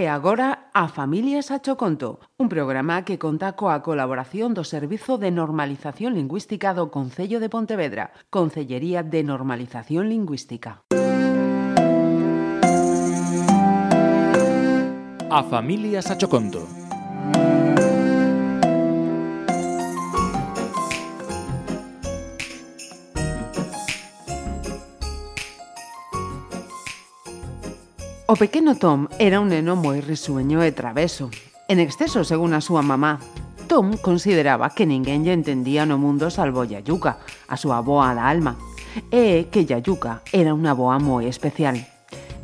E agora a Familia a Choconto, un programa que conta coa colaboración do Servizo de Normalización Lingüística do Concello de Pontevedra, Concellería de Normalización Lingüística. A Familia a Choconto, O pequeno Tom era un neno moi risueño e traveso, en exceso según a súa mamá. Tom consideraba que ninguén lle entendía no mundo salvo Yayuca, a súa boa da alma, e que Yayuca era unha boa moi especial.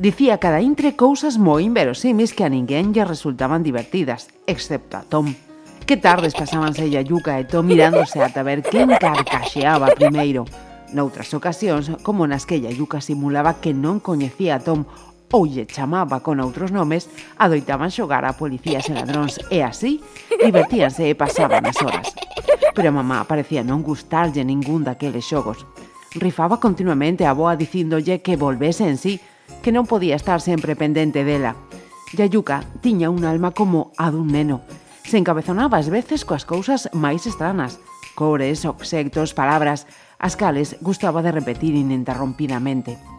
Dicía cada intre cousas moi inverosímis que a ninguén lle resultaban divertidas, excepto a Tom. Que tardes pasábanse Yayuca e Tom mirándose ata ver quen carcaxeaba primeiro. Noutras ocasións, como nas que Yayuca simulaba que non coñecía a Tom ou lle chamaba con outros nomes, adoitaban xogar a policías e ladróns e así divertíanse e pasaban as horas. Pero a mamá parecía non gustarlle ningún daqueles xogos. Rifaba continuamente a boa dicíndolle que volvese en sí, que non podía estar sempre pendente dela. Yayuca tiña un alma como a dun neno. Se encabezonaba ás veces coas cousas máis estranas, cores, obxectos, palabras, as cales gustaba de repetir ininterrompidamente.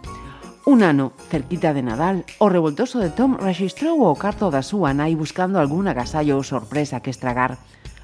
Un ano, cerquita de Nadal, o revoltoso de Tom registrou o carto da súa nai buscando algún agasallo ou sorpresa que estragar.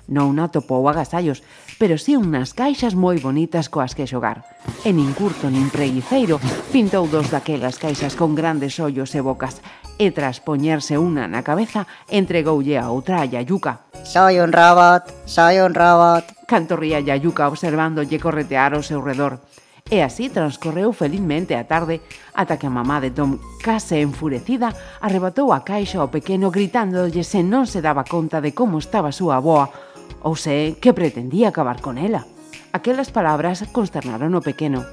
Non atopou agasallos, pero sí unhas caixas moi bonitas coas que xogar. E nin curto nin preguiceiro pintou dos daquelas caixas con grandes ollos e bocas e tras poñerse unha na cabeza entregoulle a outra a Yayuca. Soy un robot, soy un robot. Cantorría Yayuca observándolle corretear ao seu redor. E así transcorreu felizmente a tarde ata que a mamá de Tom, case enfurecida, arrebatou a caixa ao pequeno gritándolle se non se daba conta de como estaba a súa aboa ou se que pretendía acabar con ela. Aquelas palabras consternaron o pequeno,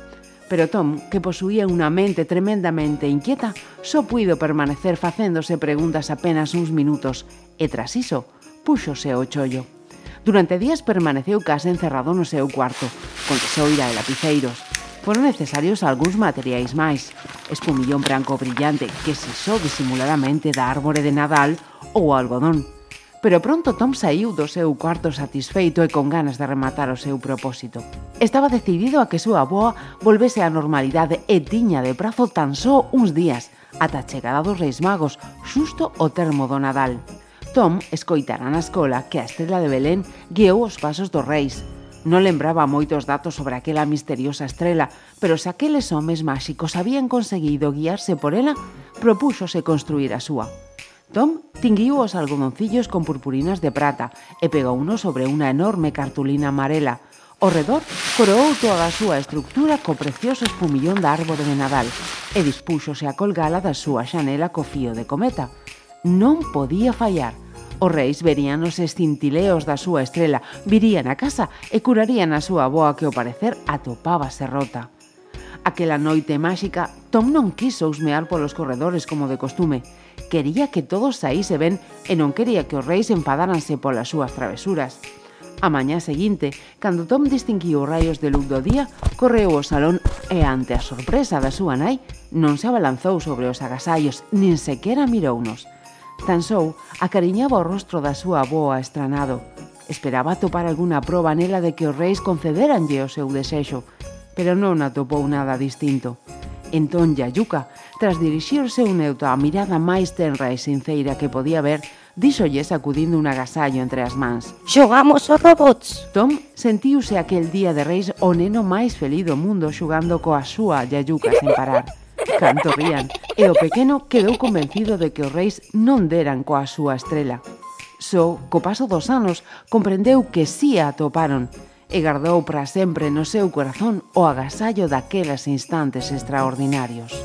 pero Tom, que posuía unha mente tremendamente inquieta, só puido permanecer facéndose preguntas apenas uns minutos e tras iso, púxose o chollo. Durante días permaneceu case encerrado no seu cuarto, con que e lapiceiros foron necesarios algúns materiais máis. Espumillón branco brillante que se só disimuladamente da árbore de Nadal ou algodón. Pero pronto Tom saiu do seu cuarto satisfeito e con ganas de rematar o seu propósito. Estaba decidido a que súa boa volvese á normalidade e tiña de prazo tan só uns días, ata a chegada dos Reis Magos, xusto o termo do Nadal. Tom escoitará na escola que a estrela de Belén guiou os pasos dos reis, Non lembraba moitos datos sobre aquela misteriosa estrela, pero se aqueles homes máxicos habían conseguido guiarse por ela, propúxose construir a súa. Tom tinguiu os algodoncillos con purpurinas de prata e pegou uno sobre unha enorme cartulina amarela. O redor coroou toda a súa estructura co precioso espumillón da árbore de Nadal e dispúxose a colgala da súa xanela co fío de cometa. Non podía fallar – Os reis verían os escintileos da súa estrela, virían a casa e curarían a súa boa que ao parecer atopábase rota. Aquela noite máxica, Tom non quiso usmear polos corredores como de costume. Quería que todos saíse ben e non quería que os reis enfadaranse polas súas travesuras. A mañá seguinte, cando Tom distinguiu os raios de luz do día, correu ao salón e, ante a sorpresa da súa nai, non se abalanzou sobre os agasallos, nin sequera mirounos. Tan sou acariñaba o rostro da súa avoa estranado. Esperaba topar algunha proba nela de que os reis concederanlle o seu desexo, pero non atopou nada distinto. Entón Yayuca, tras dirixirse un neuto á mirada máis tenra e sinceira que podía ver, díxolle sacudindo un agasallo entre as mans. Xogamos os robots. Tom sentiuse aquel día de reis o neno máis feliz do mundo xogando coa súa Yayuca sen parar. Canto rían, e o pequeno quedou convencido de que os reis non deran coa súa estrela. Só, co paso dos anos, comprendeu que si sí a atoparon e gardou para sempre no seu corazón o agasallo daquelas instantes extraordinarios.